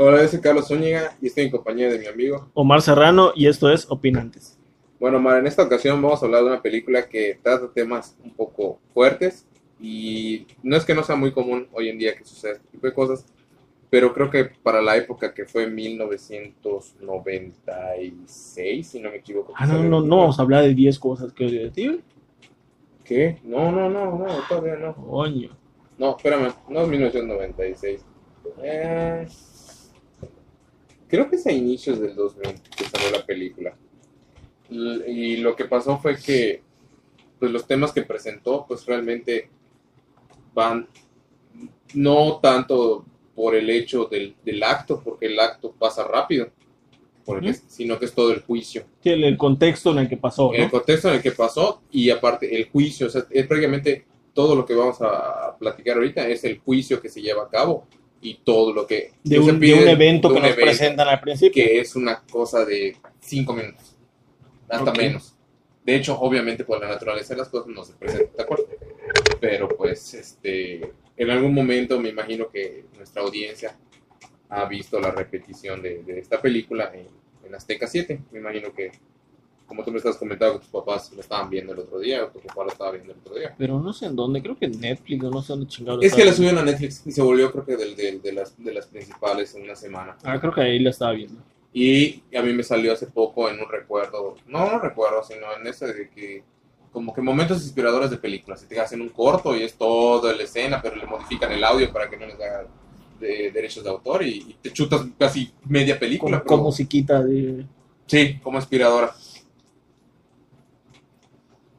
Hola, yo soy Carlos Zúñiga y estoy en compañía de mi amigo. Omar Serrano y esto es Opinantes. Bueno, Omar, en esta ocasión vamos a hablar de una película que trata temas un poco fuertes y no es que no sea muy común hoy en día que suceda este tipo de cosas, pero creo que para la época que fue 1996, si no me equivoco. Ah, no, no, no vamos a hablar de 10 cosas que odio de ti, güey. ¿Qué? No, no, no, no, todavía no. Coño. No, espérame, no es 1996. Eh, creo que es a inicios del 2000 que salió la película. Y, lo que pasó fue que pues los temas que presentó pues realmente van no tanto por el hecho del, del acto, porque el acto pasa rápido, sino que es todo el juicio. Sí, El, el contexto en el que pasó, El contexto en el que pasó y aparte el juicio, o sea, es prácticamente todo lo que vamos a platicar ahorita es el juicio que se lleva a cabo y todo lo que De que se un, de pide un evento de que un nos evento, presentan al principio. que es una cosa de cinco minutos, hasta Ok. menos. De hecho, obviamente por la naturaleza de las cosas no se presenta, ¿de acuerdo? Pero pues, este, en algún momento me imagino que nuestra audiencia ha visto la repetición de, de esta película en, en Azteca 7. Me imagino que, como tú me estás comentando, que tus papás lo estaban viendo el otro día, o tu papá lo estaba viendo el otro día. Pero no sé en dónde, creo que en Netflix, no sé dónde chingados. Es que la subieron a Netflix y se volvió, creo que, del- del- de, las, de las principales en una semana. Ah, creo que ahí la estaba viendo. Y a mí me salió hace poco en un recuerdo, no un recuerdo, sino en ese de que, como que momentos inspiradores de películas. Te hacen un corto y es toda la escena, pero le modifican el audio para que no les haga de derechos de autor y, y te chutas casi media película. Con, pero- con musiquita de... Sí, como inspiradora.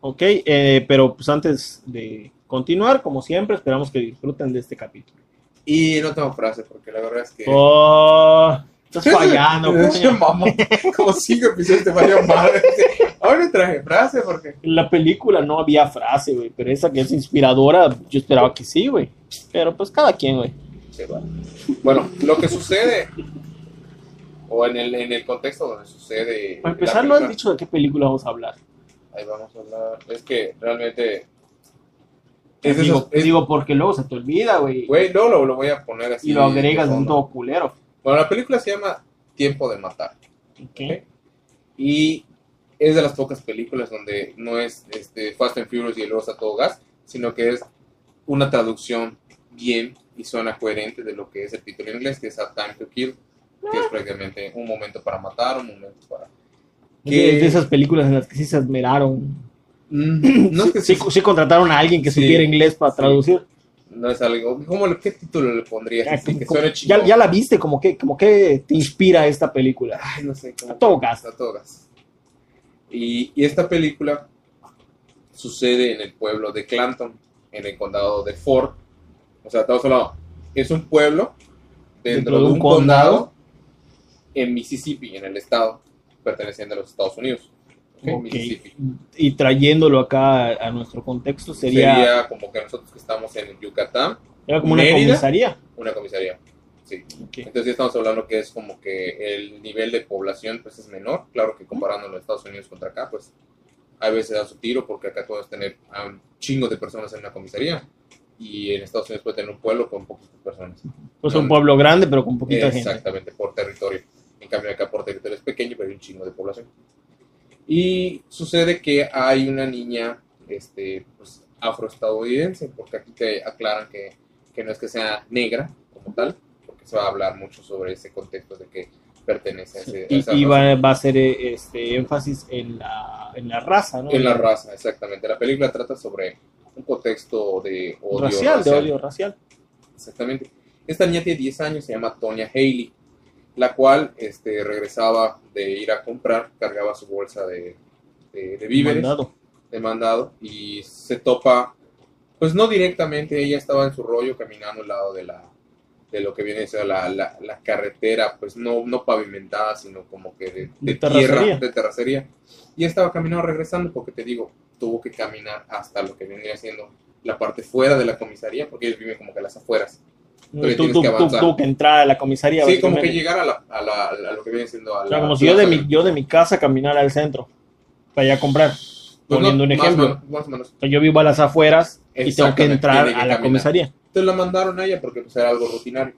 Ok, eh, pero pues antes de continuar, como siempre, esperamos que disfruten de este capítulo. Y no tengo frase, porque la verdad es que. Oh, estás fallando. Mamá, como cinco episodios te falló madre. Ahora traje frase porque. En la película no había frase, güey, pero esa que es inspiradora, yo esperaba que sí, güey. Pero pues cada quien, güey. Sí, bueno. Bueno, lo que sucede, o en el, en el contexto donde sucede. Para empezar, no has película, dicho de qué película vamos a hablar. Ahí vamos a hablar. Es que realmente. Es digo, esos- es- digo, porque luego se te olvida, güey. Güey, no lo, lo voy a poner así. Y lo agregas de un todo culero. Bueno, la película se llama Tiempo de Matar. Ok. ¿ok? Y es de las pocas películas donde no es este, Fast and Furious y luego está todo gas, sino que es una traducción bien y suena coherente de lo que es el título en inglés, que es A Time to Kill, que es prácticamente un momento para matar, un momento para... Es ¿Qué? de esas películas en las que sí se esmeraron. Mm, no es que Sí, sí, sí contrataron a alguien que Sí. supiera inglés para traducir. no es algo... ¿cómo, ¿Qué título le pondrías? Ya, Así como- que como- ya, ya la viste, como que, como que te inspira esta película. Ay, no sé. cómo- A todo gas. A todo gas. Y, y esta película sucede en el pueblo de Clanton, en el condado de Ford. O sea, estamos hablando, es un pueblo dentro, de un, condado, en Mississippi, en el estado perteneciente a los Estados Unidos. Mississippi. Y trayéndolo acá a, a nuestro contexto sería, Sería como que nosotros que estamos en Yucatán, era como una comisaría. una comisaría. Sí. Entonces ya estamos hablando que es como que el nivel de población pues es menor, claro que comparando los Estados Unidos contra acá, pues a veces da su tiro porque acá puedes tener a un chingo de personas en una comisaría y en Estados Unidos puede tener un pueblo con poquitas personas. Pues un pueblo grande, pero con poquita gente. Exactamente, por territorio. En cambio acá por territorio es pequeño, pero hay un chingo de población. Y sucede que hay una niña este, pues, afroestadounidense, porque aquí te aclaran que, que no es que sea negra como tal, porque se va a hablar mucho sobre ese contexto de que pertenece a, ese, a esa Y, raza. va, va a ser este énfasis en la, en la raza, ¿no? En la raza, exactamente. La película trata sobre un contexto de odio racial, de odio racial. Exactamente. Esta niña tiene 10 años, se llama Tonya Haley, la cual este, regresaba de ir a comprar, cargaba su bolsa de, de- de víveres, Mandado. de mandado, y se topa, pues no directamente, ella estaba en su rollo caminando al lado de la de lo que viene siendo la, la, la carretera, pues no, no pavimentada, sino como que de, de De tierra, de terracería. Y estaba caminando regresando, porque te digo, tuvo que caminar hasta lo que vendría siendo la parte fuera de la comisaría, porque ellos viven como que a las afueras. Tú, tú, que tú- que entrar a la comisaría. Sí, como que llegar a, la, a, la, a lo que viene siendo a O sea, la como si yo de, mi, yo de mi casa caminara al centro para ir a comprar. Pues poniendo no, un ejemplo. más yo vivo a las afueras y tengo que entrar que a la comisaría. Entonces la mandaron a ella porque pues era algo rutinario.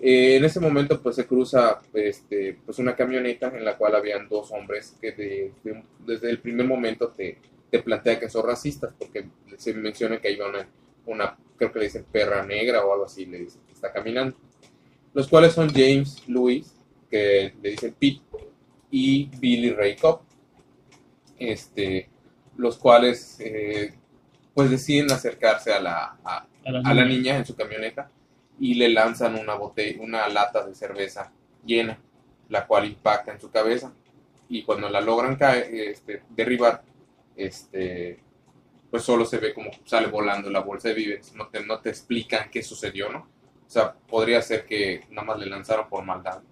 Eh, en ese momento pues se cruza este, pues una camioneta en la cual habían dos hombres que de- de- desde el primer momento te, te plantea que son racistas porque se menciona que hay una, una, creo que le dicen perra negra o algo así, le dicen que está caminando. Los cuales son James Lewis, que le dicen Pete, y Billy Ray Cobb. Este, los cuales eh, pues deciden acercarse a la, a, A la a la niña. en su camioneta y le lanzan una botella, una lata de cerveza llena, la cual impacta en su cabeza y cuando la logran caer, este, derribar, este, pues solo se ve como sale volando la bolsa de víveres, no te, no te explican qué sucedió, ¿no? O sea, podría ser que nada más le lanzaron por maldad.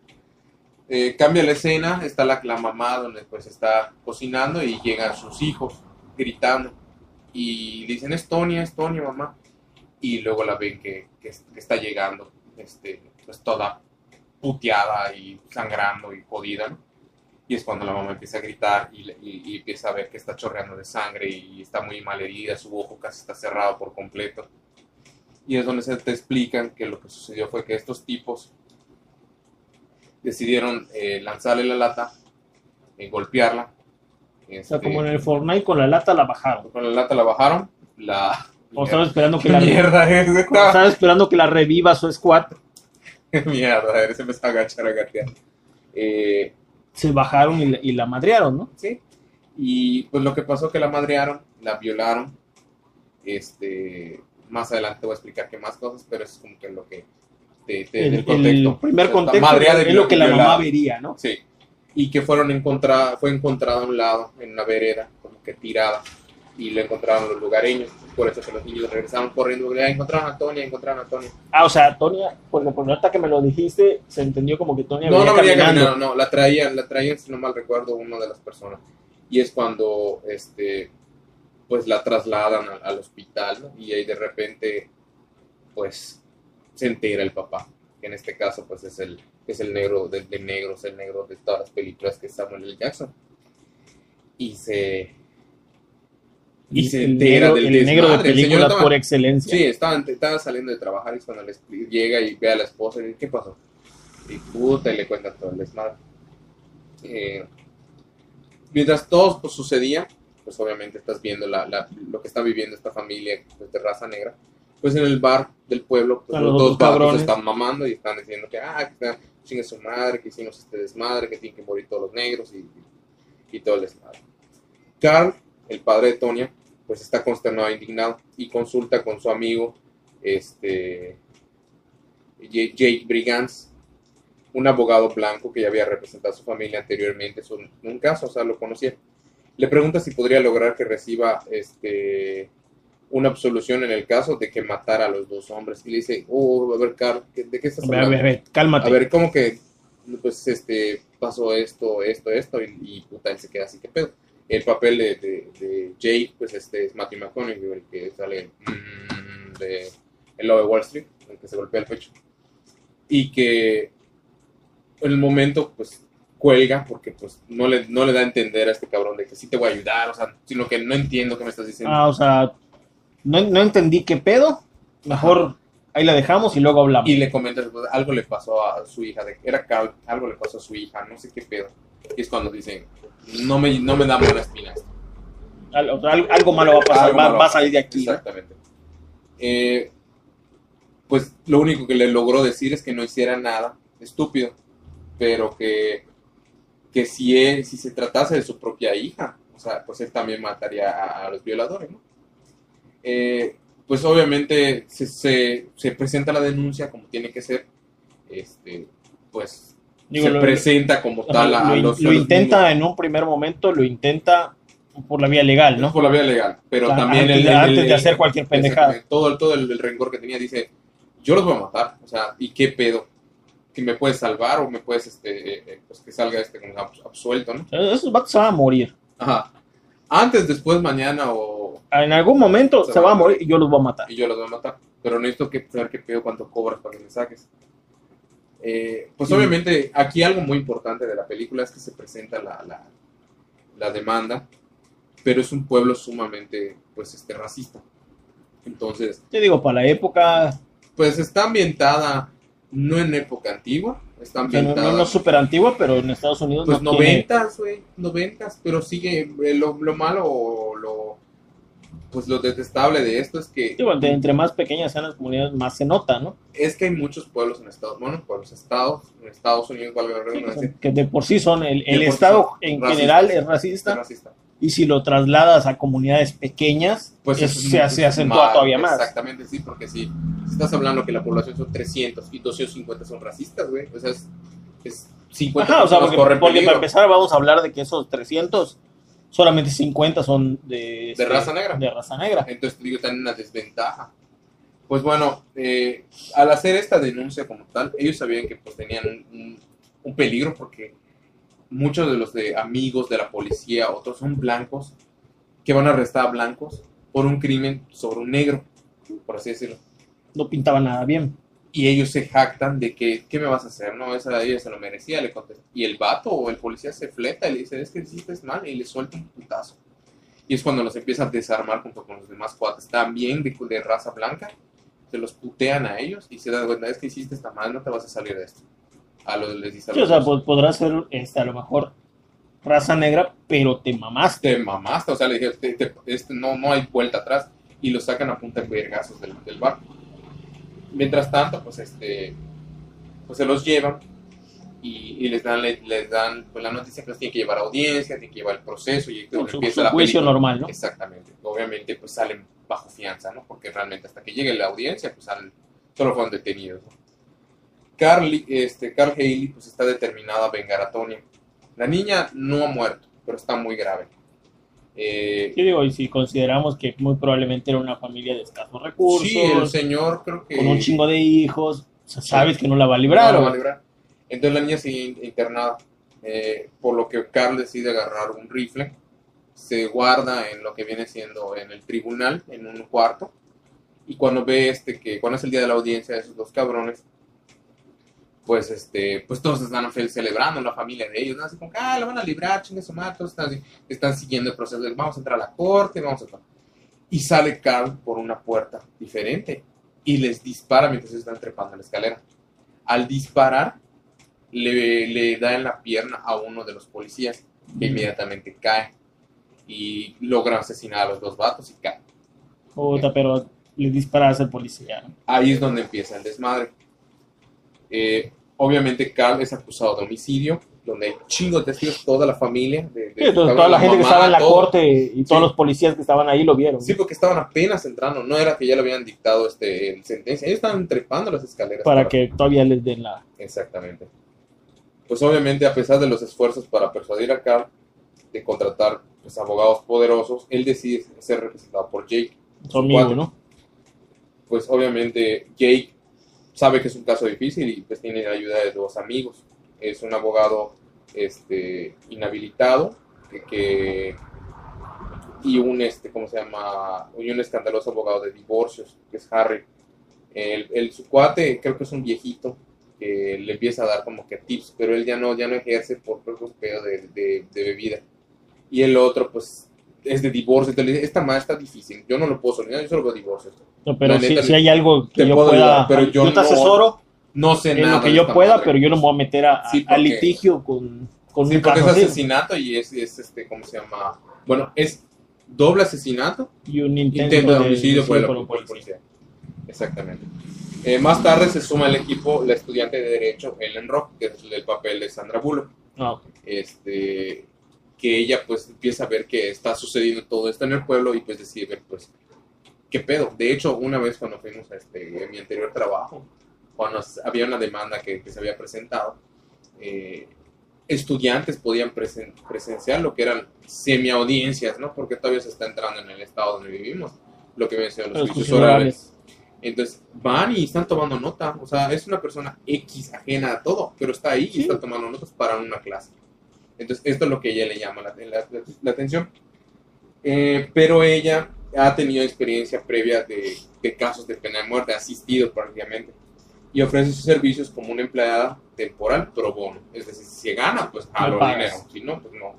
Eh, cambia la escena, está la, la mamá donde pues está cocinando y llegan sus hijos gritando y dicen es Tonia, es Tonia mamá y luego la ven que, que- que está llegando este, pues toda puteada y sangrando y jodida ¿no? Y es cuando la mamá empieza a gritar y, y- y empieza a ver que está chorreando de sangre y está muy mal herida, su ojo casi está cerrado por completo y es donde se te explican que lo que sucedió fue que estos tipos decidieron eh, lanzarle la lata, eh, golpearla. O sea, este, como en el Fortnite con la lata la bajaron. con la lata la bajaron, la... O estaba esperando que ¿Qué la, mierda es estaba esperando que la reviva su squad. Mierda, a ver, se empezó a agachar a gatear. Eh, Se bajaron y, la- y la madrearon, ¿no? sí, y pues lo que pasó que la madrearon, la violaron. Este, más adelante te voy a explicar qué más cosas, pero es como que lo que te, te- El, el contexto. el primer contexto madreada y es lo que la mamá vería, ¿no? Sí. Y que fueron encontrada, fue encontrada a un lado, en una vereda, como que tirada. Y lo encontraron los lugareños. Por eso que los niños regresaron corriendo. porque, "Ah, encontraron a Tonia, encontraron a Tonia. Ah, o sea, Tonia, porque por ahorita que me lo dijiste, se entendió como que Tonia No, venía no venía caminando. caminando, no, la traían, la traían, si no mal recuerdo, una de las personas. Y es cuando, este, pues la trasladan al, al hospital, ¿no? Y ahí de repente, pues, se entera el papá, que en este caso, pues, es el, es el negro de, de negros, el negro de todas las películas que es Samuel L. Jackson. Y se... Y se el entera negro, del el negro de película estaba- por excelencia. Sí, estaba, estaba saliendo de trabajar y es cuando les llega y ve a la esposa y dice, ¿qué pasó? Y puta, y le cuenta todo el desmadre. Eh, mientras todo pues, sucedía, pues obviamente estás viendo la, la- lo que está viviendo esta familia pues, de raza negra. Pues en el bar del pueblo, pues, los dos cabrones. están mamando y están diciendo que, ah, que chingue su madre, que hicimos este desmadre, que tienen que morir todos los negros y, y todo el desmadre. Carl, el padre de Tonia, pues está consternado e indignado y consulta con su amigo, este, Jake Brigance, un abogado blanco que ya había representado a su familia anteriormente en un caso, o sea, lo conocía. Le pregunta si podría lograr que reciba este, una absolución en el caso de que matara a los dos hombres. Y le dice, oh, a ver, Carl, ¿qué- ¿de qué estás ver, a hablando? ver, a ver, cálmate. A ver, ¿cómo que pues este pasó esto, esto, esto? Y, y puta, él se queda así, ¿qué pedo? El papel de, de, de Jake, pues este es Matthew McConaughey, el que sale mm, de El Lobo de Wall Street, el que se golpea el pecho. Y que en el momento, pues cuelga porque pues no le, no le da a entender a este cabrón de que sí te voy a ayudar, o sea, sino que no entiendo qué me estás diciendo. Ah, o sea, no, no entendí qué pedo. Mejor ahí la dejamos y luego hablamos. Y le comentas, pues, algo le pasó a su hija, de, era algo le pasó a su hija, no sé qué pedo. Y es cuando dicen, no me, no me da buena espina. Al- algo malo va a pasar, va, a salir de aquí. Exactamente. Eh, pues lo único que le logró decir es que no hiciera nada estúpido, pero que, que si, él, si se tratase de su propia hija, o sea, pues él también mataría a, a los violadores, ¿no? Eh, pues obviamente se, se, se presenta la denuncia como tiene que ser, este, pues Digo, se lo- presenta como tal a, lo, los, lo los intenta en un primer momento, lo intenta por la vía legal, ¿no? por la vía legal, pero O sea, también antes el- el- antes de hacer cualquier pendejada. Todo, el- todo el, rencor que tenía dice, yo los voy a matar, o sea, ¿y qué pedo? ¿Que me puedes salvar o me puedes, este, eh, eh, pues que salga este como absuelto, ¿no? Esos vatos se van a morir. Ajá. Antes, después, mañana o... En algún momento Se va a a morir y yo los voy a matar. Y yo los voy a matar. Pero necesito que, saber qué pedo, cuánto cobras para que me saques. Eh, pues obviamente, aquí algo muy importante de la película es que se presenta la, la, la demanda, pero es un pueblo sumamente, pues, este, racista. Entonces, Te digo, para la época, pues está ambientada no en época antigua, está O sea, no, ambientada. no, no súper antigua, pero en Estados Unidos Pues noventas, güey, noventas, pero sigue eh, lo, lo malo o lo pues lo detestable de esto es que Digo, de- entre más pequeñas sean las comunidades, más se nota, ¿no? es que hay muchos pueblos en Estados, bueno, pueblos estados, en Estados Unidos, valga la Sí, redundancia, que de por sí son, el, sí Estado en general es es racista, y si lo trasladas a comunidades pequeñas, Pues eso es se, se acentúa mal, todavía más. Exactamente, sí, porque si estás hablando que la población son 300 y 250 son racistas, güey, o sea, es, es 50 Ajá, o sea, porque, para empezar vamos a hablar de que esos 300, solamente 50 son de, este, raza negra. De raza negra. Entonces te digo, están en una desventaja. Pues bueno, eh, al hacer esta denuncia como tal, ellos sabían que pues tenían un peligro porque muchos de los de amigos de la policía, otros son blancos, que van a arrestar a blancos por un crimen sobre un negro, por así decirlo. No pintaba nada bien. Y ellos se jactan de que, ¿qué me vas a hacer? No, esa ella se lo merecía, le contesta. Y el vato o el policía se fleta y le dice, es que hiciste mal, y le suelta un putazo. Y es cuando los empieza a desarmar junto con los demás cuates, también de, de raza blanca, se los putean a ellos y se dan cuenta, es que hiciste esta mal, no te vas a salir de esto. A los les dice Sí, o sea, dos, pod- podrá ser este, a lo mejor raza negra, pero te mamaste. te mamaste, o sea, le dije, te- te- este, no, no hay vuelta atrás, y lo sacan a punta de vergazos del, del bar. Mientras tanto, pues este, pues se los llevan y, y les dan, le- les, dan pues, la noticia que los tienen que llevar a audiencia, tienen que llevar el proceso y Su, su empieza la juicio película. normal, ¿no? Exactamente. Obviamente, pues salen bajo fianza, ¿no? Porque realmente hasta que llegue la audiencia, pues salen, solo fueron detenidos. ¿no? Carly, este, Carl Haley, pues está determinado a vengar a Tony. La niña no ha muerto, pero está muy grave. Eh, Yo digo, y si consideramos que muy probablemente era una familia de escasos recursos, sí, el señor creo que... con un chingo de hijos, o sea, sabes que no la va a librar. no la va a librar. Entonces la niña sigue in- internada, eh, por lo que Carl decide agarrar un rifle, se guarda en lo que viene siendo en el tribunal, en un cuarto, y cuando ve este que cuando es el día de la audiencia de esos dos cabrones, pues este, pues todos están celebrando la familia de ellos, ¿no? Así como ah, la van a librar, chingue su madre, todos están, están siguiendo el proceso, de, vamos a entrar a la corte, vamos a... Y sale Carl por una puerta diferente y les dispara mientras ellos están trepando la escalera. Al disparar, le, le da en la pierna a uno de los policías, que inmediatamente cae y logra asesinar a los dos vatos y cae. Puta, pero le disparas al policía. Ahí es donde empieza el desmadre. Eh, obviamente Carl es acusado de homicidio, donde hay chingo de testigos, toda la familia. De, de- Sí, entonces, toda la gente que mamá, estaba en la todo. corte y todos Sí. los policías que estaban ahí lo vieron. Sí, porque estaban apenas entrando, no era que ya le habían dictado este el sentencia, ellos estaban trepando las escaleras. para que todavía les den la... Exactamente. Pues obviamente, a pesar de los esfuerzos para persuadir a Carl de contratar pues, abogados poderosos, él decide ser representado por Jake. su amigo. ¿no? Pues obviamente Jake sabe que es un caso difícil y pues tiene la ayuda de dos amigos. Es un abogado este, inhabilitado que, que- y un este, ¿cómo se llama? Y un escandaloso abogado de divorcios, que es Harry. El, el su cuate creo que es un viejito que le empieza a dar como que tips, pero él ya no, ya no ejerce por pedo de, de, de bebida. Y el otro, pues, es de divorcio. Entonces esta madre está difícil, yo no lo puedo solucionar, yo solo veo divorcios. No, pero si, neta, si hay algo que te yo pueda... ayudar, pero yo te no- asesoro No sé en nada. lo que yo pueda, madre. pero yo no me voy a meter a, Sí, a porque- litigio con, con Sí, un porque caso es así. asesinato y es, es, este, ¿cómo se llama? Bueno, es doble asesinato, Y un intento, intento de de homicidio por el, por el policía. Exactamente. Eh, más tarde se suma al equipo la estudiante de Derecho Ellen Rock, que es el papel de Sandra Bullock. No, Este, que ella pues empieza a ver que está sucediendo todo esto en el pueblo y pues decide ver pues qué pedo. De hecho, una vez cuando fuimos a este, en mi anterior trabajo, cuando había una demanda que, que se había presentado, eh, estudiantes podían presen- presenciar lo que eran semi-audiencias, ¿no? Porque todavía se está entrando en el estado donde vivimos, lo que mencionan los los juicios orales. Entonces van y están tomando nota. O sea, es una persona X ajena a todo, pero está ahí Sí. y está tomando notas para una clase. Entonces, esto es lo que ella le llama la, la- la- atención. Eh, pero ella ha tenido experiencia previa de, de casos de pena de muerte, ha asistido prácticamente. Y ofrece sus servicios como una empleada temporal pro bono. Es decir, si se gana, pues a lo dinero. Si no, pues no.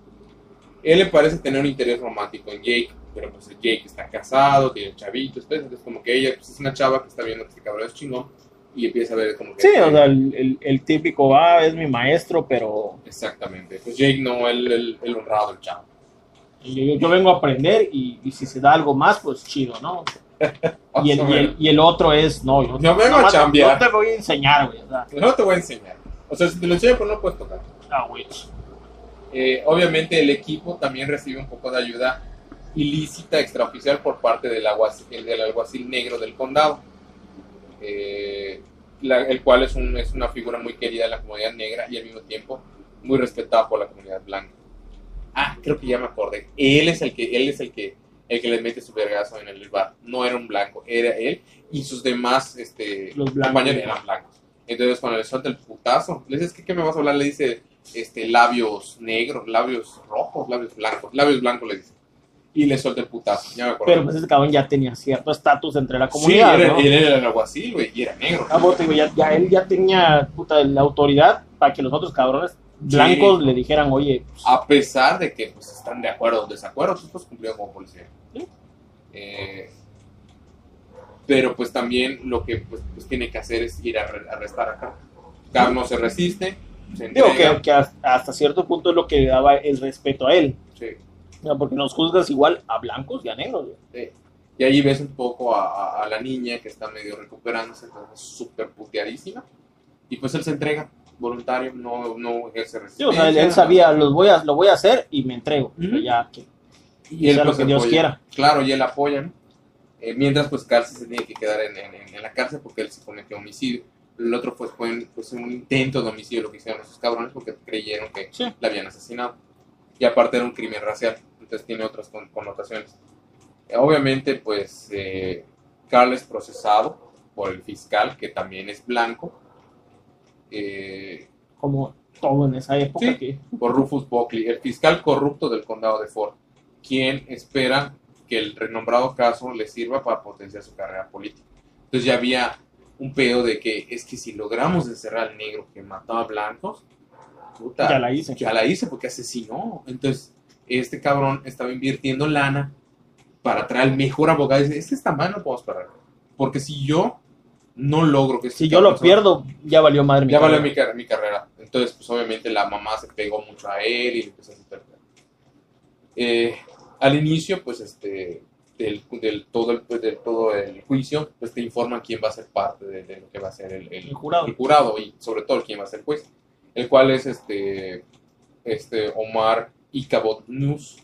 Él le parece tener un interés romántico en Jake, pero pues Jake está casado, tiene chavitos, entonces es como que ella pues, es una chava que está viendo que este cabrón es chingón y empieza a ver como que... Sí, o sea, el, el- el típico, ah, es mi maestro, pero Exactamente. Pues Jake no, el, el, el honrado, el chavo. yo, yo vengo a aprender y, y si se da algo más, pues chido, ¿no? Y el, y el, y el otro es, no, yo No vengo a nomás- chambear. no te voy a enseñar, güey. O sea, No te voy a enseñar. O sea, si te lo enseño, pues no puedes tocar. ah, güey. Eh, obviamente el equipo también recibe un poco de ayuda ilícita extraoficial por parte del, alguacil, del alguacil negro del condado, eh, la- el cual es, un- es una figura muy querida de la comunidad negra y al mismo tiempo muy respetada por la comunidad blanca. Ah, creo que ya me acordé. Él es el que, él es el que, el que le mete su vergazo en el bar. No era un blanco, era él y sus demás este, Los blancos. compañeros eran blancos. Entonces cuando le suelta el putazo, le dices, ¿qué, qué me vas a hablar? Le dice, este, labios negros, labios rojos, labios blancos, labios blancos le dice. Y le suelta el putazo, ya me acuerdo. Pero pues ese cabrón ya tenía cierto estatus entre la sí, comunidad, era, ¿no? él era el alguacil, güey, y era negro. Ah, vos, digo, ya, ya él ya tenía puta, la autoridad para que los otros cabrones blancos le dijeran, oye, pues, A pesar de que pues, están de acuerdo o desacuerdo, pues, pues cumplieron como policía. Sí. Eh, pero pues también lo que pues, pues, tiene que hacer es ir a arre- arrestar acá. Carl no se resiste, se digo que, que hasta hasta cierto punto es lo que le daba el respeto a él. Sí. O sea, porque nos juzgas igual a blancos y a negros. Sí. Y ahí ves un poco a, a- a la niña que está medio recuperándose, entonces súper puteadísima. Y pues él se entrega, voluntario, no, no ejerce Sí, resistencia. o sea, él, él sabía, los voy a, lo voy a hacer y me entrego. Ya que y él sea lo pues que Dios apoya. quiera. Claro, y él apoya, ¿no? Eh, mientras pues Carl sí se tiene que quedar en, en- en la cárcel porque él se cometió homicidio. El otro pues fue un- pues, un intento de homicidio lo que hicieron esos cabrones porque creyeron que Sí. la habían asesinado. Y aparte era un crimen racial, entonces tiene otras con- connotaciones. Eh, obviamente pues eh, Carl es procesado por el fiscal que también es blanco. eh, como todo en esa época Sí. que por Rufus Buckley, el fiscal corrupto del condado de Ford, quien espera que el renombrado caso le sirva para potenciar su carrera política. Entonces ya había un pedo de que es que si logramos encerrar al negro que mataba a blancos, puta, ya la hice. ya la hice porque asesinó. Entonces este cabrón estaba invirtiendo lana para traer al mejor abogado. Y dice, este está mal, no podemos parar. Porque si yo no logro que este Si yo lo pierdo, ya valió madre mi ya valió mi, car- mi carrera. Entonces, pues obviamente la mamá se pegó mucho a él y le empezó a hacer eh, Al inicio, pues este, del, del todo el, pues, del todo el juicio, pues te informan quién va a ser parte de, de lo que va a ser el, el- El jurado. el jurado y sobre todo quién va a ser juez, el cual es este, este Omar Icabod Nus,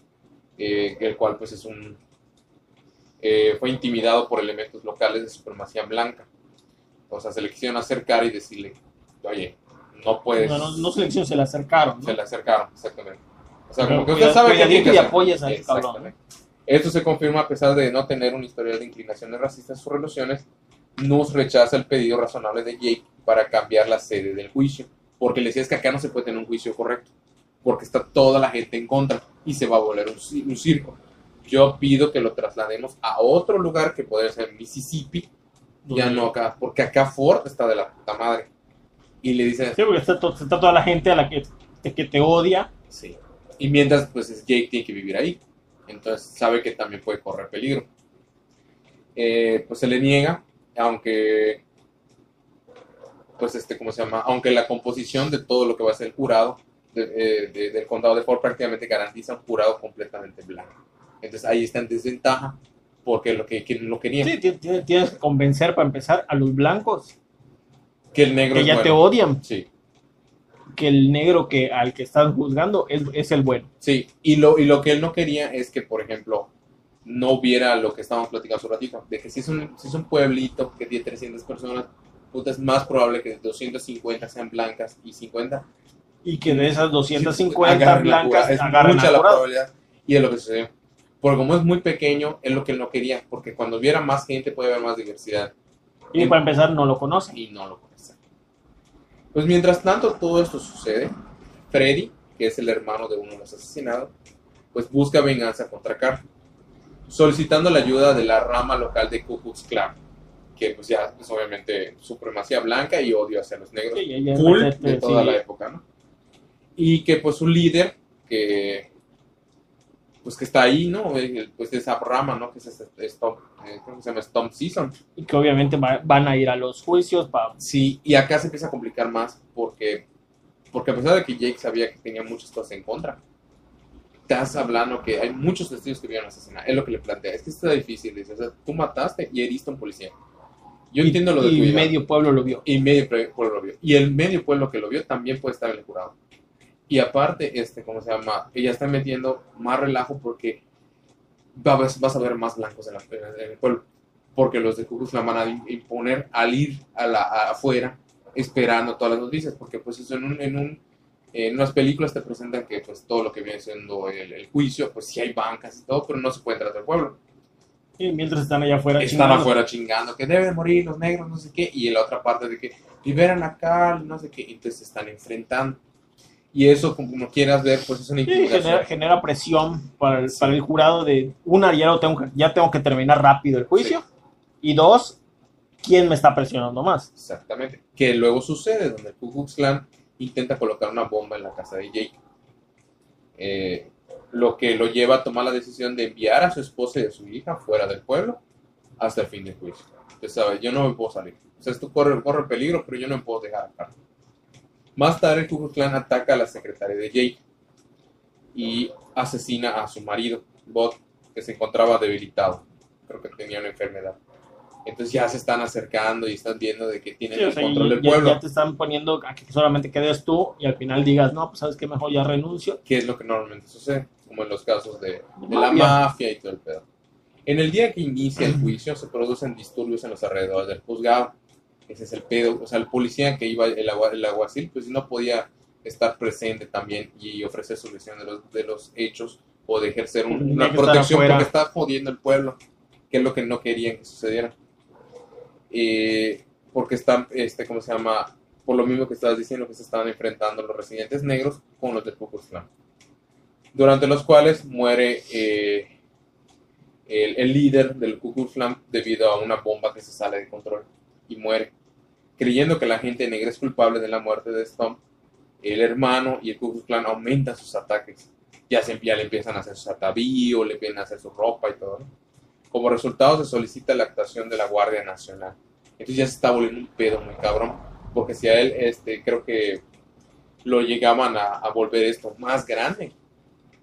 eh, el cual pues es un eh, fue intimidado por elementos locales de supremacía blanca. O sea, se le quisieron acercar y decirle, oye, no puedes. No, no, no selección, se le acercaron. ¿no? Se le acercaron, exactamente. O sea, Pero como que usted sabe que tiene que apoyes a ese cabrón. Esto se confirma a pesar de no tener un historial de inclinaciones racistas en sus relaciones. Nus rechaza el pedido razonable de Jake para cambiar la sede del juicio, porque le decía es que acá no se puede tener un juicio correcto, porque está toda la gente en contra y se va a volver un, ci- un circo. Yo pido que lo traslademos a otro lugar que puede ser Mississippi, ya no acá, porque acá Ford está de la puta madre. Y le dice, Sí, porque está, to- está toda la gente a la que te, que te odia. Sí. Y mientras, pues es- Jake tiene que vivir ahí. Entonces sabe que también puede correr peligro. Eh, pues se le niega, aunque, pues este, ¿cómo se llama? Aunque la composición de todo lo que va a ser el jurado de- eh, de- del condado de Ford prácticamente garantiza un jurado completamente blanco. Entonces ahí está en desventaja porque lo que, lo quería, Sí, ti- ti- tienes que convencer para empezar a los blancos que el negro que es ya te bueno. odian, Sí, que el negro que al que están juzgando es, es el bueno. sí. Y lo, y lo que él no quería es que, por ejemplo, no hubiera lo que estábamos platicando hace un ratito, de que si es un, si es un pueblito que tiene 300 personas, puta, es más probable que 250 sean blancas y 50 Y que de esas 250 agarren la blancas. Es agarran mucha la probabilidad. Y es lo que sucedió. Porque como es muy pequeño, es lo que él no quería, porque cuando hubiera más gente puede haber más diversidad. Y para empezar no lo conocen. y no lo conoce. Pues mientras tanto todo esto sucede, Freddy, que es el hermano de uno de los asesinados, pues busca venganza contra Carl, solicitando la ayuda de la rama local de Ku Klux Klan, que pues ya es obviamente supremacía blanca y odio hacia los negros, Sí, full de toda sí. la época, ¿no? Y que pues su líder, que pues que está ahí, ¿no? Eh, Pues esa rama, ¿no? Que es Stomp, eh, se llama Season. Y que obviamente va- van a ir a los juicios para... Sí, y acá se empieza a complicar más porque, porque a pesar de que Jake sabía que tenía muchas cosas en contra, estás hablando que hay muchos testigos que vieron asesinar. Es lo que le plantea. Es que está difícil. Dice, o sea, tú mataste y heriste a un policía. Yo y- entiendo lo de Y medio pueblo lo vio. y medio pueblo lo vio. Y el medio pueblo que lo vio también puede estar en el jurado. Y aparte, este, ¿cómo se llama? Ella está metiendo más relajo porque va- vas, vas a ver más blancos en, la- en el pueblo. Porque los de Klux Klan van a im- imponer al ir a la, a- afuera esperando todas las noticias. Porque pues eso en, un, en, un, en unas películas te presentan que pues todo lo que viene siendo el, el juicio, pues sí hay bancas y todo, pero no se puede entrar al pueblo. Y mientras están allá afuera Están chingando. afuera chingando que deben morir los negros, no sé qué, y en la otra parte de que liberan a Carl, no sé qué, entonces se están enfrentando. Y eso, como quieras ver, pues es una Sí, genera, genera presión para el, para el jurado de, una, ya, lo tengo, que- ya tengo que terminar rápido el juicio. Y dos, ¿quién me está presionando más? Exactamente. Que luego sucede, donde el Ku Klux Klan intenta colocar una bomba en la casa de Jake. Eh, lo que lo lleva a tomar la decisión de enviar a su esposa y a su hija fuera del pueblo hasta el fin del juicio. Usted sabe, yo no me puedo salir. O sea, esto corre, corre peligro, pero yo no me puedo dejar acá. Más tarde, Ku Klux Klan ataca a la secretaria de Jake y asesina a su marido, Bot, que se encontraba debilitado. Creo que tenía una enfermedad. Entonces ya se están acercando y están viendo de que tienen Sí, o el sea, control y del ya, pueblo. ya te están poniendo a que solamente quedes tú y al final digas, no, pues sabes que mejor ya renuncio. que es lo que normalmente sucede, como en los casos de, de Mafia. la mafia y todo el pedo. En el día que inicia el juicio se producen disturbios en los alrededores del juzgado. Ese es el pedo. O sea, el policía que iba, el, agua, el aguacil, pues no podía estar presente también y ofrecer su versión de los, de los hechos o de ejercer un- una protección porque está jodiendo el pueblo, que es lo que no querían que sucediera. Eh, porque están, este, ¿cómo se llama? Por lo mismo que estabas diciendo, que se estaban enfrentando los residentes negros con los del Ku durante los cuales muere eh, el, el líder del Ku debido a una bomba que se sale de control y muere. Creyendo que la gente negra es culpable de la muerte de Stomp, el hermano y el Ku Klan aumentan sus ataques. Ya, se, ya le empiezan a hacer su atavío, le empiezan a hacer su ropa y todo. Como resultado se solicita la actuación de la Guardia Nacional. Entonces ya se está volviendo un pedo muy cabrón, porque si a él, este, creo que lo llegaban a, a volver esto más grande,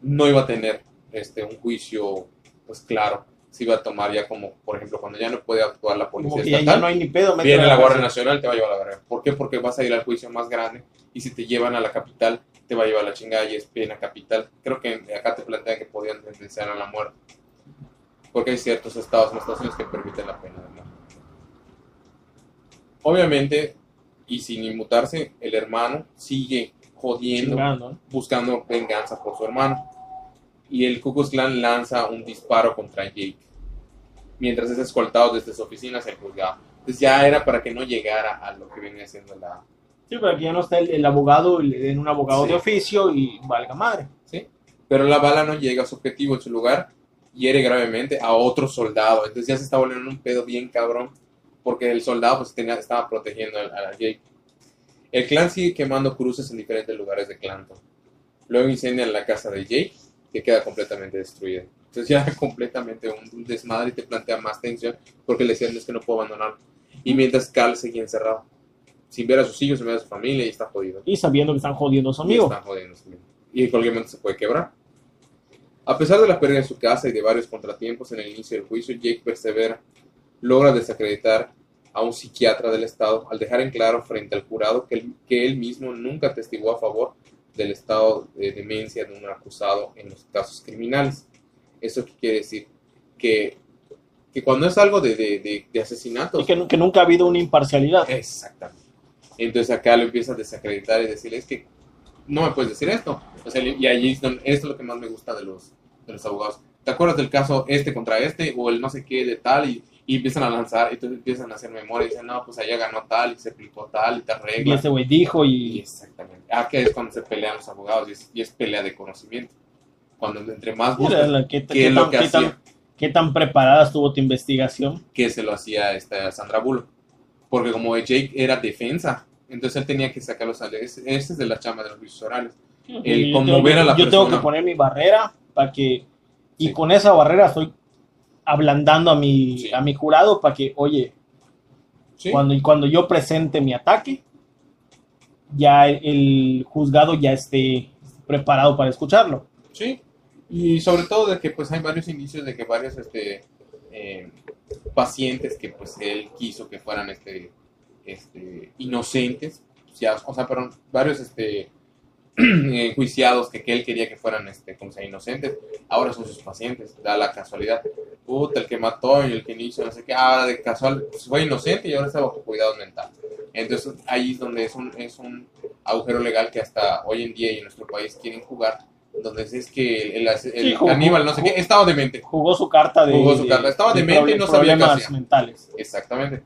no iba a tener este, un juicio pues claro. Se iba a tomar ya como, por ejemplo, cuando ya no puede actuar la Como policía que ya, ya estatal, no hay ni pedo. viene a la Guardia. Nacional te va a llevar a la verga. ¿Por qué? Porque vas a ir al juicio más grande y si te llevan a la capital te va a llevar a la chingada y es pena capital. Creo que acá te plantean que podían sentenciar a la muerte. Porque hay ciertos estados Unidos que permiten la pena de muerte. Obviamente, y sin inmutarse, el hermano sigue jodiendo buscando venganza por su hermano. Y el Ku Klux Klan lanza un disparo contra Jake, mientras es escoltado desde su oficina hacia el juzgado. Entonces ya era para que no llegara a lo que venía siendo la... Sí, pero aquí ya no está el, el abogado, le den un abogado Sí. de oficio y valga madre. ¿sí? Pero la bala no llega a su objetivo en su lugar, hiere gravemente a otro soldado. Entonces ya se está volviendo un pedo bien cabrón, porque el soldado pues tenía, estaba protegiendo a, a Jake. El clan sigue quemando cruces en diferentes lugares de Clanton. Luego incendian la casa de Jake, que queda completamente destruida. Entonces ya completamente un, desmadre y te plantea más tensión, porque le decían es que no puedo abandonarlo. Y mientras Carl seguía encerrado, sin ver a sus hijos, sin ver a su familia, y está jodido. Y sabiendo que están jodiendo a su Y amigo. está jodiendo su amigo. Y en cualquier momento se puede quebrar. A pesar de la pérdida de su casa y de varios contratiempos en el inicio del juicio, Jake persevera. Logra desacreditar a un psiquiatra del Estado al dejar en claro frente al jurado que él, que él mismo nunca testiguó a favor del estado de demencia de un acusado en los casos criminales. ¿Eso qué quiere decir? Que, que cuando es algo de, de, de, de asesinatos, Y que, que nunca ha habido una imparcialidad. Exactamente. Entonces acá lo empieza a desacreditar y decirle, es que no me puedes decir esto. O sea, y allí esto es lo que más me gusta de los, de los abogados. ¿Te acuerdas del caso este contra este o el no sé qué de tal? Y, y empiezan a lanzar, entonces empiezan a hacer memoria y dicen, no, pues allá ganó tal y se aplicó tal y te Y arregla. ese güey dijo Y y... exactamente. Acá es cuando se pelean los abogados y es, y es pelea de conocimiento. Cuando entre más buscas, la- ¿Qué, qué qué es lo tan, que qué tan- hacía, qué tan preparada estuvo tu investigación? que se lo hacía esta Sandra Bullock. Porque como Jake era defensa, entonces él tenía que sacarlos a ese, ese es de la chama de los juicios orales. El yo conmover tengo, a la yo tengo persona. que poner mi barrera para que Y Sí. con esa barrera estoy ablandando a mi, Sí. a mi jurado para que, oye, Sí. cuando, cuando yo presente mi ataque, ya el, el juzgado ya esté preparado para escucharlo. Sí, y sobre todo de que pues hay varios indicios de que varios este, eh, pacientes que pues él quiso que fueran este, este, inocentes, ya, o sea, perdón, varios este, enjuiciados que, que él quería que fueran este, como sea, inocentes, ahora son sus pacientes, da la casualidad. Puta, el que mató y el que hizo, no sé qué, ahora de casual pues, fue inocente y ahora está bajo cuidado mental. Entonces ahí es donde es un, es un agujero legal que hasta hoy en día y en nuestro país quieren jugar, donde es que el, el, el Sí, jugó- caníbal, no sé qué, estaba demente. Jugó su carta de, Jugó su carta. Estaba de demente y no sabía qué problemas hacía. mentales. Exactamente.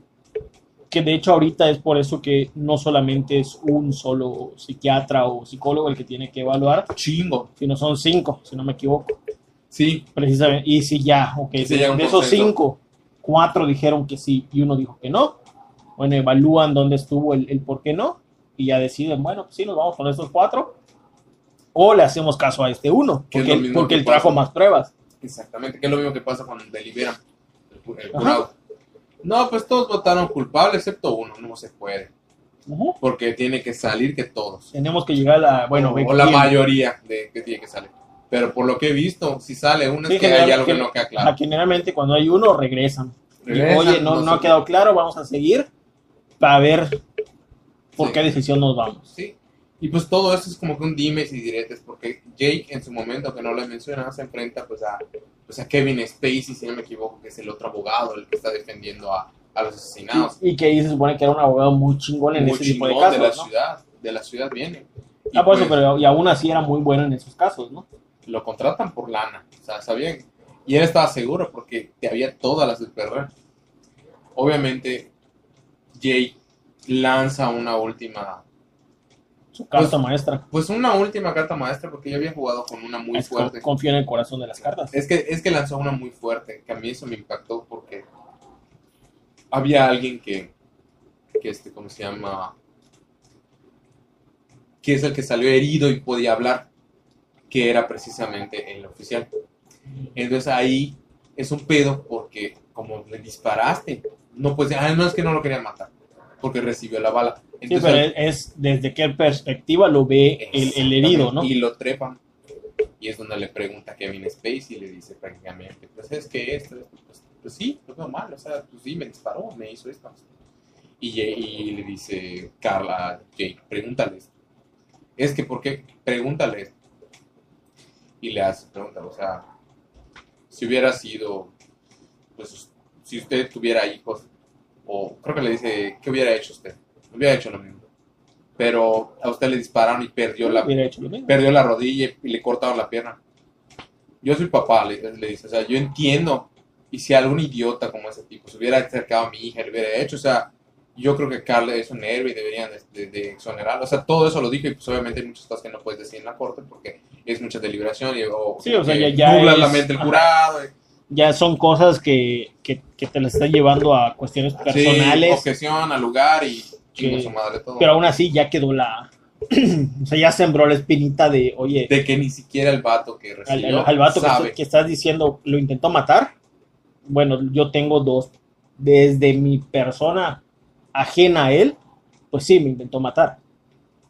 Que de hecho ahorita es por eso que no solamente es un solo psiquiatra o psicólogo el que tiene que evaluar, Chingo. sino son cinco, si no me equivoco. Sí, Precisamente. Y si ya, ok, si de, esos cinco, cuatro dijeron que sí y uno dijo que no. Bueno, evalúan dónde estuvo el, el por qué no y ya deciden, bueno, pues sí, nos vamos con estos cuatro. O le hacemos caso a este uno, porque, porque que él trajo más pruebas. exactamente. Que es lo mismo que pasa cuando deliberan el, ju- el Ajá. jurado. No, pues todos votaron culpable excepto uno, no se puede. Porque tiene que salir que todos. Tenemos que llegar a la, bueno, o, la mayoría de que tiene que salir. Pero por lo que he visto, si sale uno Sí, es que hay algo que no queda claro. generalmente cuando hay uno regresan. Y, Oye, no, no no ha quedado claro, vamos a seguir para ver por Sí. qué decisión nos vamos. Sí. Y pues todo eso es como que un dimes y diretes, porque Jake en su momento, que no lo he mencionado, se enfrenta pues a, pues a Kevin Spacey, si no me equivoco, que es el otro abogado, el que está defendiendo a, a los asesinados. Y, y que ahí se supone que era un abogado muy chingón en Muy ese tipo de chingón casos. de la ¿no? ciudad, de la ciudad viene. Y Ah, por eso, pues, pero y aún así era muy bueno en esos casos, ¿no? lo contratan por lana, o sea, sabían. Y él estaba seguro porque te había todas las del perrer. Obviamente, Jake lanza una última, Su carta Pues- maestra. pues una última carta maestra porque ya había jugado con una muy Es fuerte. confío en el corazón de las cartas. Es que, es que lanzó una muy fuerte, que a mí eso me impactó porque había alguien que, que este, ¿cómo se llama? Que es el que salió herido y podía hablar, que era precisamente el oficial. Entonces ahí es un pedo porque como le disparaste, no pues, ah, no es que no lo querían matar, porque recibió la bala. Sí, pero es, es desde qué perspectiva lo ve el, el herido, ¿no? Y lo trepan. Y es donde le pregunta a Kevin Spacey y le dice prácticamente, pues es que esto, pues, pues sí, lo veo mal, o sea, pues sí, me disparó, me hizo esto. Y, le dice Carla Jake, pregúntale esto. Es que, ¿por qué? Pregúntale esto. Y le hace pregunta, o sea, si hubiera sido, pues, si usted tuviera hijos, o creo que le dice, ¿qué hubiera hecho usted? Hubiera hecho lo mismo. Pero a usted le dispararon y perdió la, perdió la rodilla y le cortaron la pierna. Yo soy papá, le, le dice, o sea, yo entiendo. Y si algún idiota como ese tipo se hubiera acercado a mi hija, le hubiera hecho, o sea, yo creo que Carla es un héroe y deberían de, de, de exonerarlo. O sea, todo eso lo dije y pues obviamente hay muchas cosas que no puedes decir en la corte porque es mucha deliberación y o, Sí, o sea, ya- ya nubla la es- mente del jurado. y- Ya son cosas que, que, que te las está llevando a cuestiones sí, personales, objeción al lugar y Que- su madre todo. pero aún así ya quedó la... o sea, ya sembró la espinita de, oye, de que ni siquiera el vato que recibió al- al vato que, sabe. está- que estás diciendo lo intentó matar. Bueno, yo tengo dos. Desde mi persona ajena a él, pues sí, me intentó matar.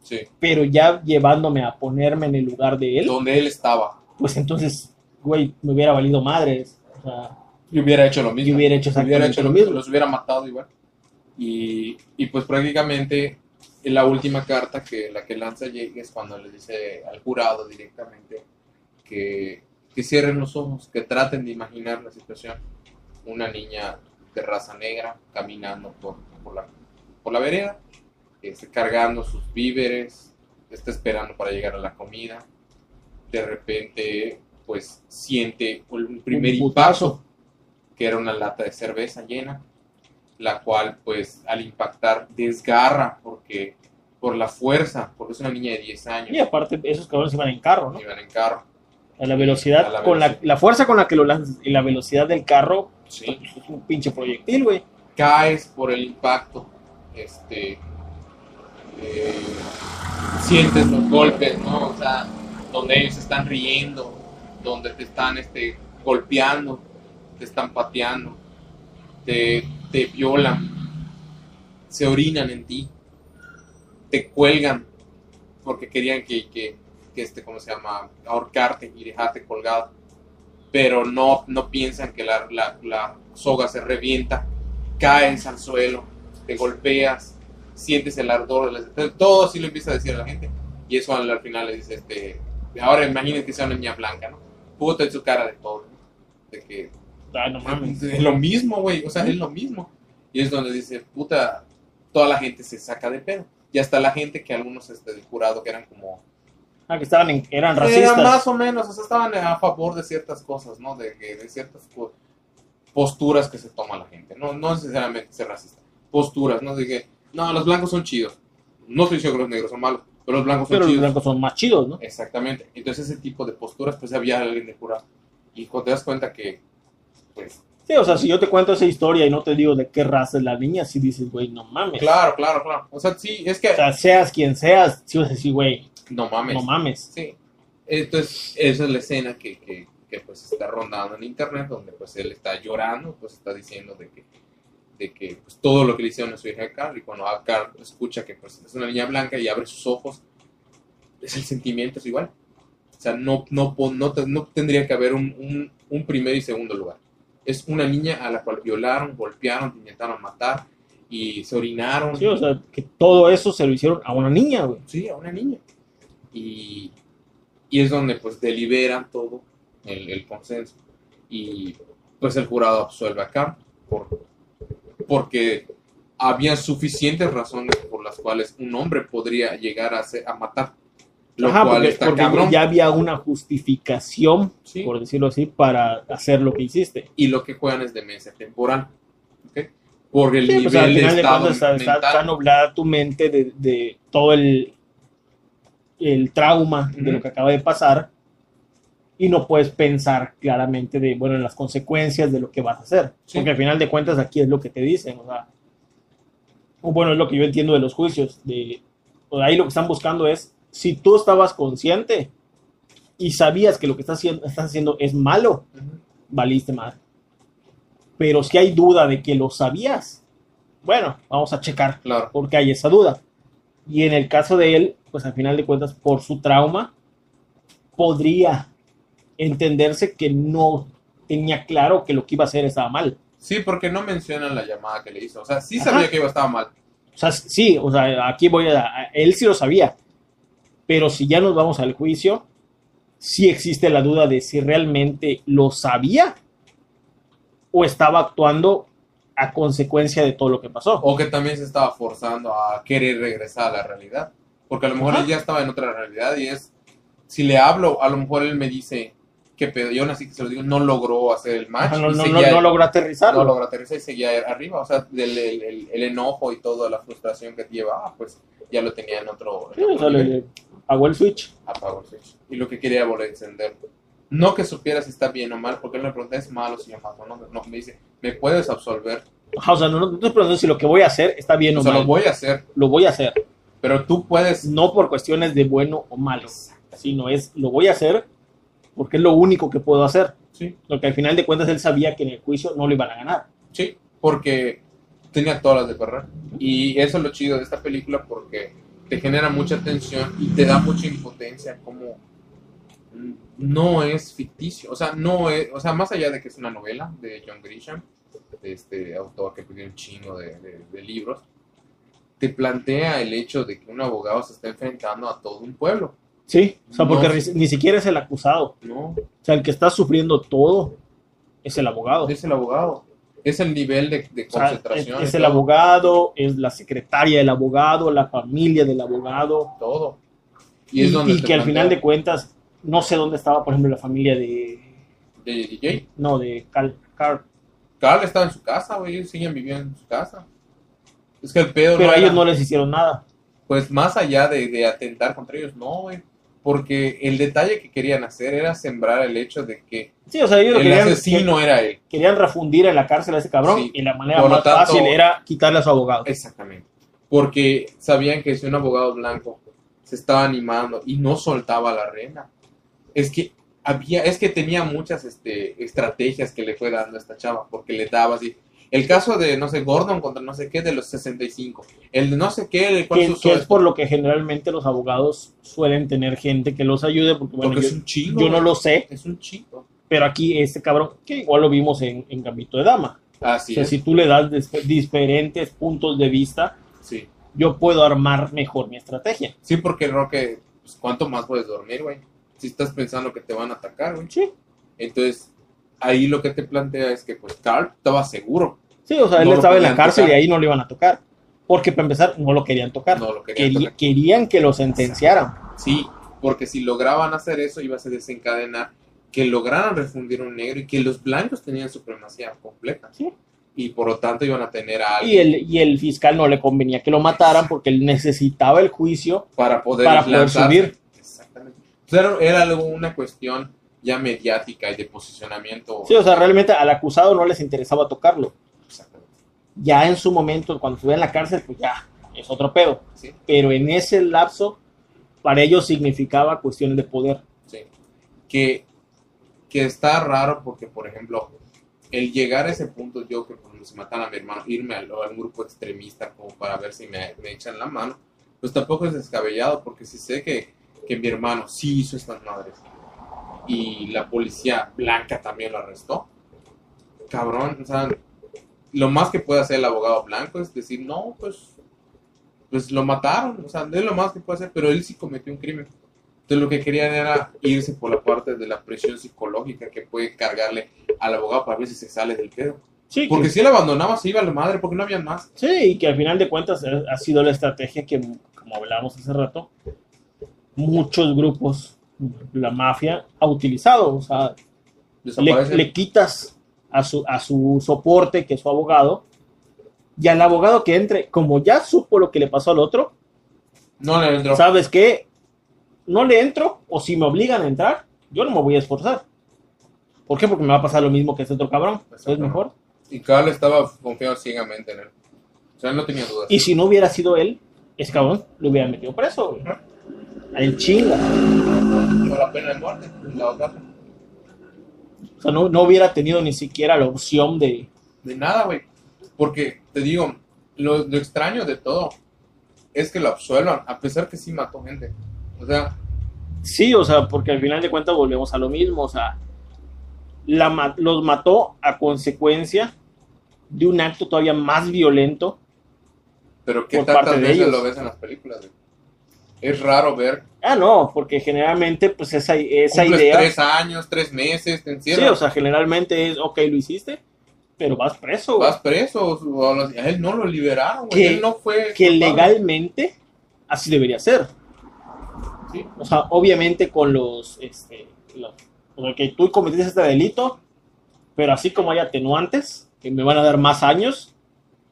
Sí, Pero ya llevándome a ponerme en el lugar de él, donde él estaba. pues entonces, güey, me hubiera valido madres. O sea, Y hubiera hecho lo mismo. Y hubiera hecho exactamente Hubiera hecho lo lo mismo. mismo. Los hubiera matado igual. Y, y pues prácticamente en la última carta que la que lanza Jake es cuando le dice al jurado directamente que, que cierren los ojos, que traten de imaginar la situación. Una niña de raza negra caminando por, por, la, por la vereda, este, cargando sus víveres, está esperando para llegar a la comida. De repente, pues siente un primer Un impacto que era una lata de cerveza llena, la cual pues al impactar desgarra porque por la fuerza, porque es una niña de 10 años, y aparte, esos cabrones iban en carro, ¿no? iban en carro. A la velocidad, A la con la, velocidad. la fuerza con la que lo lanzas y la velocidad del carro, Sí. pues, es un pinche proyectil, güey. Caes por el impacto, este, eh, sientes los golpes, ¿no? O sea, donde ellos están riendo, donde te están este, golpeando, te están pateando, te, te violan, se orinan en ti, te cuelgan porque querían que, que, que este, ¿cómo se llama? Ahorcarte y dejarte colgado. Pero no, no piensan que la, la, la soga se revienta, caes al suelo, te golpeas, sientes el ardor, todo así lo empieza a decir a la gente. Y eso al, al final le dice, este, ahora imagínense que sea una niña blanca, ¿no? Puta en su cara de todo, de que Ay, no mames. es lo mismo, güey, o sea, es lo mismo. Y es donde dice, puta, toda la gente se saca de pedo. Y hasta la gente que algunos este, del jurado que eran como... Ah, que estaban en- eran Eran racistas. más o menos, o sea, estaban a favor de ciertas cosas, ¿no? De, de ciertas posturas que se toma la gente. No, no necesariamente ser racista. Posturas, ¿no? De que, no, los blancos son chidos. No estoy diciendo que los negros son malos, pero los blancos son pero los chidos. blancos son más chidos, ¿no? Exactamente. Entonces ese tipo de posturas, pues había alguien de jurado. Y cuando te das cuenta que, pues, Sí, o sea, si yo te cuento esa historia y no te digo de qué raza es la niña, sí dices, güey, no mames. claro, claro, claro. O sea, sí, es que, O sea, seas quien seas, sí vas a decir, güey, no mames. no mames. Sí. Entonces, esa es la escena que, que, que, pues está rondando en internet, donde pues él está llorando, pues está diciendo de que, de que pues, todo lo que le hicieron a su hija Carl, y cuando a Carl escucha que pues es una niña blanca y abre sus ojos, es el sentimiento es igual. O sea, no, no, no, no tendría que haber un, un, un primer y segundo lugar. Es una niña a la cual violaron, golpearon, intentaron matar y se orinaron. Sí, o sea, que todo eso se lo hicieron a una niña, güey. Sí, a una niña. Y, y es donde pues deliberan todo el, el consenso. Y pues el jurado absuelve a Carl por, porque había suficientes razones por las cuales un hombre podría llegar a, hacer- a matar. Lo Ajá, cual porque, está porque cabrón. ya había una justificación, Sí. por decirlo así, para hacer lo que hiciste. Y lo que juegan es demencia temporal. ¿ok? Por el Sí, nivel pues al de final de cuentas está, está- está nublada tu mente de, de todo el, el trauma de lo que acaba de pasar y no puedes pensar claramente de, bueno, en las consecuencias de lo que vas a hacer. Sí. Porque al final de cuentas aquí es lo que te dicen, o sea, bueno, es lo que yo entiendo de los juicios, de, o de ahí lo que están buscando es, si tú estabas consciente y sabías que lo que estás haciendo, estás haciendo es malo, valiste mal. Pero si hay duda de que lo sabías, bueno, vamos a checar Claro. porque hay esa duda. Y en el caso de él, pues al final de cuentas, por su trauma, podría entenderse que no tenía claro que lo que iba a hacer estaba mal. Sí, porque no mencionan la llamada que le hizo. O sea, sí Ajá. sabía que iba a estar mal. O sea, sí, o sea, aquí voy a- él sí lo sabía, pero si ya nos vamos al juicio, sí existe la duda de si realmente lo sabía o estaba actuando a consecuencia de todo lo que pasó. O que también se estaba forzando a querer regresar a la realidad. Porque a lo mejor Ajá. él ya estaba en otra realidad y es, si le hablo, a lo mejor él me dice, qué pedo, y aún así que se lo digo, no logró hacer el match. Ajá, no, y no, no, seguía- no logró aterrizarlo. no logró aterrizar y seguía arriba. O sea, del, el, el- el enojo y toda la frustración que llevaba, pues ya lo tenía en otro, en nivel. Apagó el switch. Apagó el switch. Y lo que quería era volver a encenderlo. No que supiera si está bien o mal, porque él me pregunta, ¿es malo si mato? No, no, me dice, ¿me puedes absolver? Ajá, o sea, no, no te pregunto si lo que voy a hacer está bien O o, sea, mal. lo voy a hacer, Lo voy a hacer. pero tú puedes... No por cuestiones de bueno o malo, sino es lo voy a hacer porque es lo único que puedo hacer. Sí, Lo que al final de cuentas él sabía que en el juicio no lo iban a ganar. Sí, porque tenía todas las de perder. Y eso es lo chido de esta película porque te genera mucha tensión y te da mucha impotencia como no es ficticio, o sea, no es, o sea, más allá de que es una novela de John Grisham, de este autor que escribió un chingo de, de- de libros, te plantea el hecho de que un abogado se está enfrentando a todo un pueblo, Sí, o sea, porque No. ni- ni siquiera es el acusado. ¿no? O sea, el que está sufriendo todo es el abogado. Es el abogado, es el nivel de, de O sea, es, concentración. es el abogado, es la secretaria del abogado, la familia del abogado. todo. Y, es donde y que al final de cuentas, no sé dónde estaba, por ejemplo, la familia de. de DJ. No, de Cal. Car- Carl estaba en su casa, güey, ellos siguen viviendo en su casa. Es que el pedo pero no a ellos era- no les hicieron nada. pues más allá de, de atentar contra ellos, no, güey. Porque el detalle que querían hacer era sembrar el hecho de que Sí, o sea, ellos lo el querían, asesino era él. querían refundir en la cárcel a ese cabrón Sí. y la manera más tanto- fácil era quitarle a su abogado. Exactamente. Porque sabían que si un abogado blanco se estaba animando y no soltaba a la reina, es que había, es que tenía muchas este, estrategias que le fue dando a esta chava, porque le daba así. El caso de, no sé, Gordon contra no sé qué, de los 65. El de no sé qué, el cual Que, que es por lo que generalmente los abogados suelen tener gente que los ayude, porque bueno, porque yo, es un chingo. yo no lo sé, Es un pero aquí este cabrón, que igual lo vimos en, en Gambito de Dama. Así o sea, es. si tú le das diferentes puntos de vista, Sí. yo puedo armar mejor mi estrategia. Sí, porque Roque, pues, ¿cuánto más puedes dormir, güey? Si estás pensando que te van a atacar, güey. Sí. Entonces, ahí lo que te plantea es que, pues, Carl estaba seguro. Sí, o sea, él No estaba en la cárcel tocar. y ahí no lo iban a tocar. Porque para empezar, no lo querían tocar. No lo querían Querí- tocar. querían que lo sentenciaran. Sí, porque si lograban hacer eso, ibas a desencadenar que lograran refundir un negro y que los blancos tenían supremacía completa. Sí. Y por lo tanto iban a tener a Y alguien el, y el fiscal no le convenía que lo mataran porque él necesitaba el juicio para poder, para poder subir. Exactamente. Pues era, era una cuestión ya mediática y de posicionamiento. Sí, o sea, realmente al acusado no les interesaba tocarlo. Exactamente. Ya en su momento, cuando estuviera en la cárcel, pues ya, es otro pedo. Sí, Pero en ese lapso, para ellos significaba cuestiones de poder. sí. Que, que está raro porque, por ejemplo, el llegar a ese punto, yo que ejemplo, si matan a mi hermano, irme al- a un grupo extremista como para ver si me, me echan la mano, pues tampoco es descabellado porque si sé que, que mi hermano sí hizo estas madres y la policía blanca también lo arrestó, cabrón, o sea, lo más que puede hacer el abogado blanco es decir, no, pues, pues lo mataron, o sea, es lo más que puede hacer, pero él sí cometió un crimen. Entonces lo que querían era irse por la parte de la presión psicológica que puede cargarle al abogado para ver si se sale del pedo. Sí, Porque que, si él abandonaba, se iba a la madre porque no había más. sí, y que al final de cuentas eh, ha sido la estrategia que, como hablábamos hace rato, muchos grupos, la mafia, ha utilizado. O sea, le, quitas a su, a su soporte, que es su abogado, y al abogado que entre, como ya supo lo que le pasó al otro, No le entró. ¿sabes qué? No le entro, o si me obligan a entrar, yo no me voy a esforzar. ¿Por qué? Porque me va a pasar lo mismo que ese otro cabrón. Es mejor. Y Carl estaba confiado ciegamente en él. O sea, él no tenía dudas. Y si no hubiera sido él, ese cabrón lo hubiera metido preso. güey. Él chinga. Con la pena de muerte. La otra. O sea, no, no hubiera tenido ni siquiera la opción de. De nada, güey. Porque, te digo, lo, lo extraño de todo es que lo absuelvan, a pesar que sí mató gente. O sea, Sí, o sea, porque al final de cuentas volvemos a lo mismo. O sea, la los mató a consecuencia de un acto todavía más violento. pero ¿qué Por parte de ellos. lo ves en las películas, güey? Es raro ver. Ah, no, porque generalmente, pues esa, esa idea. tres años, tres meses, te Sí, encierran. o sea, generalmente es, ok, lo hiciste, pero vas preso. güey. vas preso. a él no lo liberaron. Que- Él no fue. que culpable. legalmente así debería ser. Sí. O sea, obviamente con los, este, los- o sea, que tú cometiste este delito, pero así como hay atenuantes que me van a dar más años,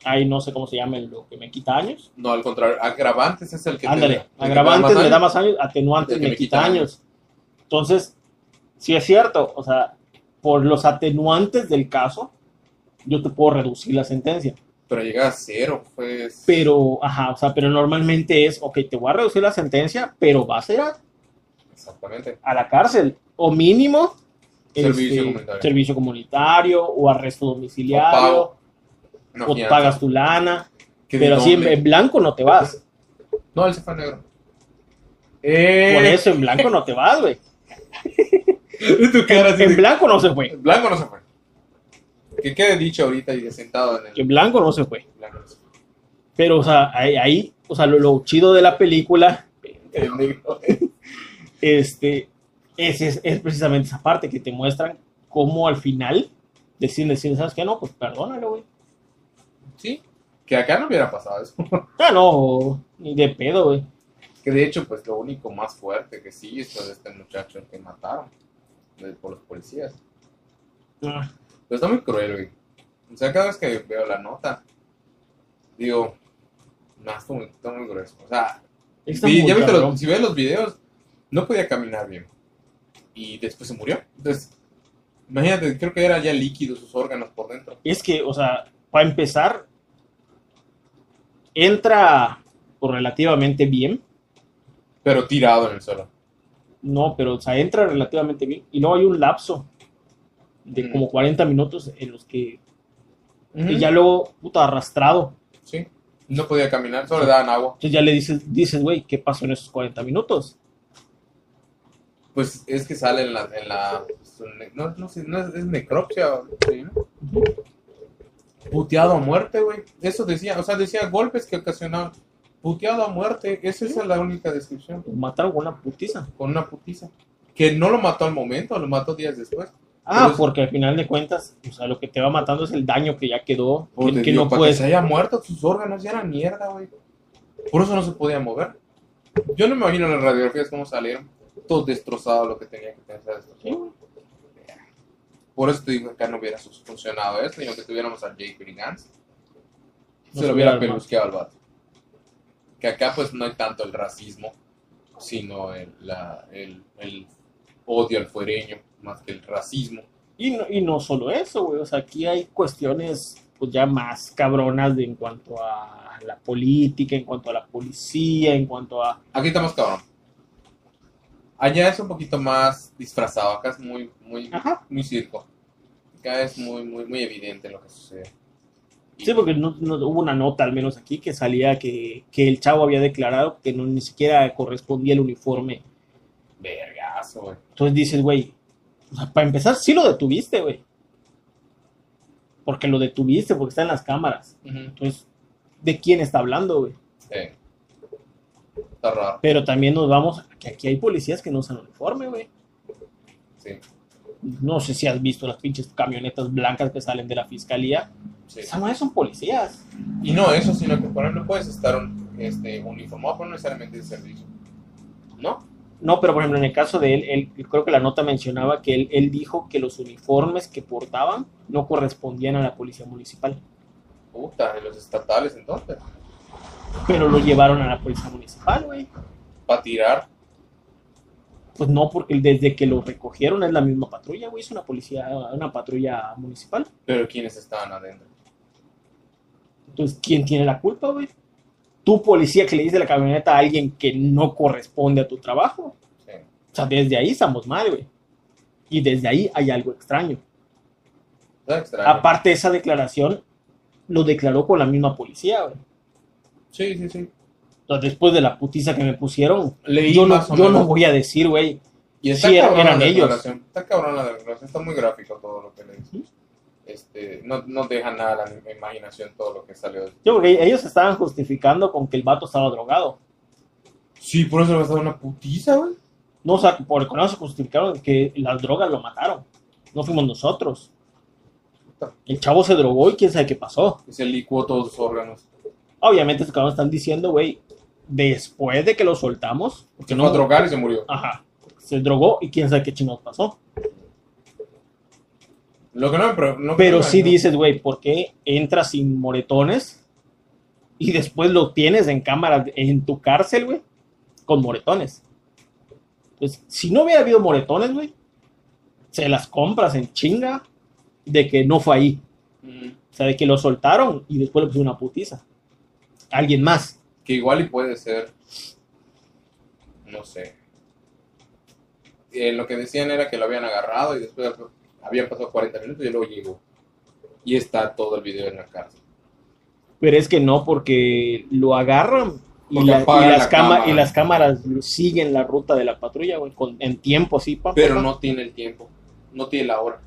ahí no sé cómo se llama lo que me quita años. No, al contrario, agravantes es el que Ándale, te da agravantes más me da más años, atenuantes me me quita quita años. Entonces, sí es cierto, o sea, por los atenuantes del caso, yo te puedo reducir la sentencia. Pero llega a cero, pues. Pero, ajá, o sea, pero normalmente es, ok, te voy a reducir la sentencia, pero vas a ir a, Exactamente. a la cárcel. O mínimo, Servicio este, comunitario. servicio comunitario, o arresto domiciliario, Una o pagas tu lana. Pero así en, en blanco no te vas. No, él se fue negro. Eh, Por eso en blanco no te vas, güey. En de- blanco no se fue. En blanco no se fue. Que quede dicho ahorita y sentado en el. En blanco no se fue. blanco no se fue. Pero, o sea, ahí, ahí, o sea, lo, lo chido de la película, este, es, es, es precisamente esa parte que te muestran cómo al final deciden, deciden, ¿sabes qué? No, pues perdónalo, güey. Sí. Que acá no hubiera pasado eso. Ah, no, ni de pedo, güey. Que de hecho, pues lo único más fuerte que sí es de este muchacho que mataron por los policías. Ah, Pero está muy cruel, güey. O sea, cada vez que veo la nota, digo, no, está muy, está muy grueso. O sea, vi- ya los- si ves los videos, no podía caminar bien. Y después se murió. Entonces, imagínate, creo que era ya líquido sus órganos por dentro. Es que, o sea, para empezar, entra pues, relativamente bien. Pero tirado en el suelo. No, pero o sea, entra relativamente bien. Y luego hay un lapso de Mm. como 40 minutos en los que y ya luego, puta, arrastrado. Sí. No podía caminar, solo le daban agua. Entonces ya le dices, dices, güey, ¿qué pasó en esos 40 minutos? Pues es que sale en la. En la no, no sé, no es, es necropsia. sí, ¿no? Puteado a muerte, güey. Eso decía, o sea, decía golpes que ocasionaban. Puteado a muerte. Esa es la única descripción. Mataron con una putiza. Con una putiza. Que no lo mató al momento, lo mató días después. Ah, porque al final de cuentas, o sea, lo que te va matando es el daño que ya quedó, que, que Dios, no para puedes... que se haya muerto, sus órganos ya eran mierda, güey. Por eso no se podía mover. Yo no me imagino las radiografías cómo salieron. Todo destrozado lo que tenía que pensar. Sí. Por eso te digo que acá no hubiera funcionado esto, y aunque tuviéramos a Jake Brigance, No se lo hubiera pelusqueado al vato. Que acá pues no hay tanto el racismo, sino el, la- el, el odio al fuereño, más que el racismo. Y no, y no solo eso, güey, o sea, aquí hay cuestiones pues ya más cabronas de, en cuanto a la política, en cuanto a la policía, en cuanto a... Aquí estamos cabrón. Allá es un poquito más disfrazado, acá es muy, muy, Ajá. muy circo. Acá es muy, muy, muy evidente lo que sucede. Sí, porque no, no- hubo una nota, al menos aquí, que salía que, que el chavo había declarado que no ni siquiera correspondía el uniforme. Vergazo, güey. Entonces dices, güey, o sea, para empezar, sí lo detuviste, güey. Porque lo detuviste, porque está en las cámaras. Entonces, ¿de quién está hablando, güey? Sí. Está raro, Pero también nos vamos a que aquí hay policías que no usan uniforme, güey. sí. No sé si has visto las pinches camionetas blancas que salen de la fiscalía. sí. Esas son policías. Y no eso, sino que por ejemplo puedes estar este, uniformado, pero no necesariamente de servicio. ¿No? No, pero por ejemplo, en el caso de él, él creo que la nota mencionaba que él, él dijo que los uniformes que portaban no correspondían a la policía municipal. Puta, de los estatales entonces. Pero lo llevaron a la policía municipal, güey. Para tirar. Pues no, porque desde que lo recogieron es la misma patrulla, güey. Es una policía, una patrulla municipal. Pero ¿quiénes estaban adentro? Entonces, ¿quién tiene la culpa, güey? Tu policía que le dice la camioneta a alguien que no corresponde a tu trabajo. Sí. O sea, desde ahí estamos mal, güey. Y desde ahí hay algo extraño. Extraño. Aparte, esa declaración lo declaró con la misma policía, güey. Sí, sí, sí. Después de la putiza que me pusieron, Leí yo no, yo no voy a decir, güey. Y está Sí, cabrón eran la ellos. Está cabrón la declaración. Está muy gráfico todo lo que le dice. Este, no, no deja nada a la imaginación todo lo que salió. Yo, porque ellos estaban justificando con que el vato estaba drogado. Sí, por eso le va a dar una putiza, güey. No, o sea, por el conoce justificaron que las drogas lo mataron. No fuimos nosotros. El chavo se drogó y quién sabe qué pasó. Se licuó todos sus órganos. Obviamente, cabrones están diciendo, güey, después de que lo soltamos, porque Se no. fue a drogar y se murió. Ajá. Se drogó y quién sabe qué chingados pasó. Lo que no pre- no Pero sí no- dices, güey, ¿por qué entras sin moretones y después lo tienes en cámara en tu cárcel, güey? Con moretones. Pues si no hubiera habido moretones, güey, se las compras en chinga de que no fue ahí. Mm, O sea, de que lo soltaron y después le pusieron una putiza. Alguien más. Que igual y puede ser. No sé. Eh, lo que decían era que lo habían agarrado y después habían pasado 40 minutos y luego llegó. Y está todo el video en la cárcel. Pero es que no, porque lo agarran y, la- las la cama- cámara. y las cámaras siguen la ruta de la patrulla, güey, con- en tiempo, sí, pa, Pero pa, pa. no tiene el tiempo. No tiene la hora.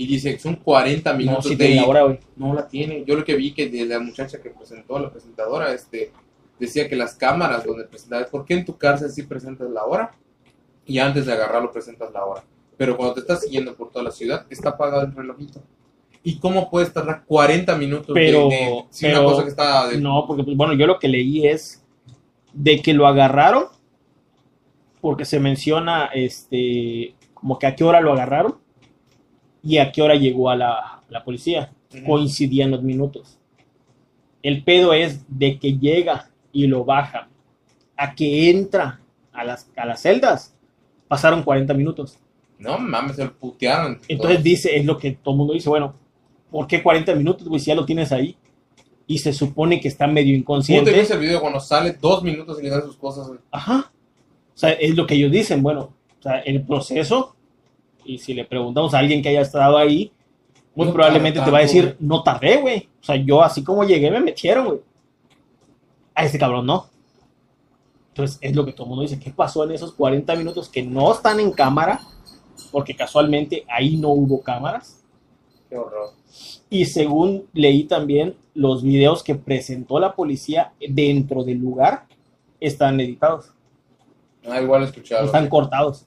Y dice que son 40 No, minutos sí de hora, güey. No la tiene. Yo lo que vi que de la muchacha que presentó, la presentadora, este, decía que las cámaras donde presentabas, ¿por qué en tu cárcel sí presentas la hora? Y antes de agarrarlo presentas la hora. Pero cuando te estás siguiendo por toda la ciudad, está apagado el relojito. ¿Y cómo puedes tardar 40 minutos de- Pero- de, si pero- una cosa que está de- No, porque, pues, bueno, yo lo que leí es de que lo agarraron, porque se menciona, este, como que a qué hora lo agarraron y a qué hora llegó a la, la policía. Coincidían los minutos. El pedo es de que llega y lo baja a que entra a las, a las celdas. Pasaron 40 minutos. No mames, se lo putearon. Entonces dice, es lo que todo el mundo dice, bueno, ¿por qué 40 minutos, güey, si ya lo tienes ahí? Y se supone que está medio ¿Cómo te inconsciente. ves el video cuando sale dos minutos y le dan sus cosas? güey? Ajá. O sea, es lo que ellos dicen, bueno, O sea, el proceso, y si le preguntamos a alguien que haya estado ahí, muy No probablemente te va a decir, no tardé, güey. O sea, yo así como llegué me metieron, güey. A este cabrón no. Entonces, es lo que todo el mundo dice. ¿Qué pasó en esos 40 minutos que no están en cámara? Porque casualmente ahí no hubo cámaras. Qué horror. Y según leí también, los videos que presentó la policía dentro del lugar están editados, Ah, igual escuchado. están cortados.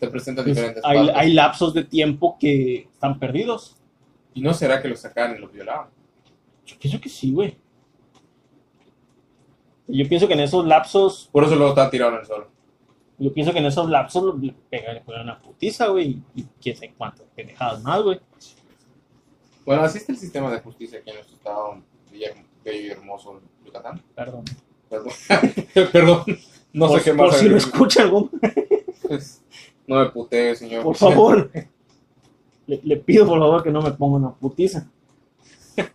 Te presentan Entonces, diferentes hay, partes. hay lapsos de tiempo que están perdidos. ¿Y no será que lo sacaban y lo violaban? Yo pienso que sí, güey. Yo pienso que en esos lapsos, Por eso luego está tirado en el suelo. yo pienso que en esos lapsos le pegan una putiza, güey, y, quién sabe cuántas pendejadas más, güey. Bueno, así está el sistema de justicia aquí en nuestro estado Villa- bello y hermoso Yucatán. Perdón. Perdón. Perdón. No por, sé qué por más. si lo escucha algún, Pues, no me putee, señor. por favor. Le, le pido por favor que no me ponga una putiza.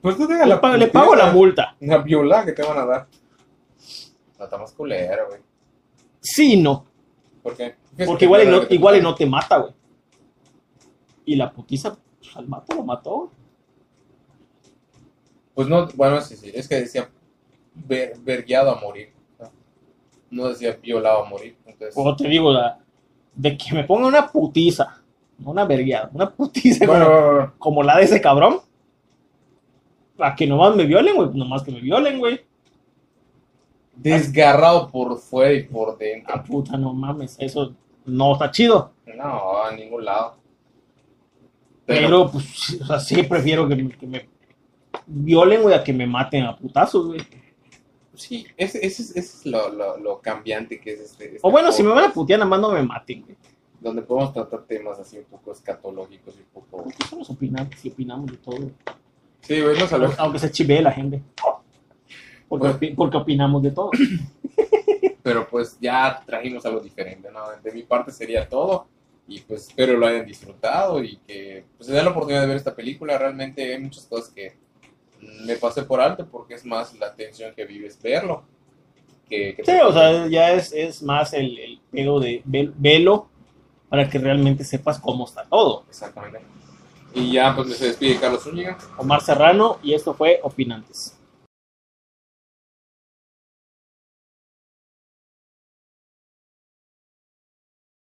Pues tú tengas Le, la pago- le pago la multa. Una viola que te van a dar. No, está más culera, güey. Sí, y no. ¿Por qué? Porque igual y no, igual y no te mata, güey. Y la putiza, pues, al mato lo mató. Pues no, bueno, sí, sí. Es que decía ver, vergueado a morir. ¿no? No decía violado a morir. Entonces, Como te digo, la- de que me ponga una putiza, no una vergueada, una putiza bueno, como, bueno, bueno. como la de ese cabrón. A que nomás me violen, güey. Nomás que me violen, güey. desgarrado por fuera y por dentro. Ah, puta, no mames. Eso no está chido. No, a ningún lado. Pero, pues, o sea, sí prefiero que me, que me violen, güey, a que me maten a putazos, güey. Sí, ese, ese es, ese es lo, lo, lo cambiante que es este. este O bueno, si me van a putear, nada más no me maten, güey. Donde podemos tratar temas así un poco escatológicos y un poco. Porque somos opinantes y opinamos de todo. Sí, güey, no salió. Aunque se chivee la gente. Porque, Bueno. opi- porque opinamos de todo. Pero pues ya trajimos algo diferente, ¿no? De mi parte sería todo. Y pues espero lo hayan disfrutado y que pues, se den la oportunidad de ver esta película. Realmente hay muchas cosas que me pasé por alto porque es más la tensión que vives verlo. Que, que Sí, o sea, ya es, es más el, el pedo de vel- velo para que realmente sepas cómo está todo. Exactamente. Y ya pues se despide Carlos Zúñiga. Omar Serrano y esto fue Opinantes.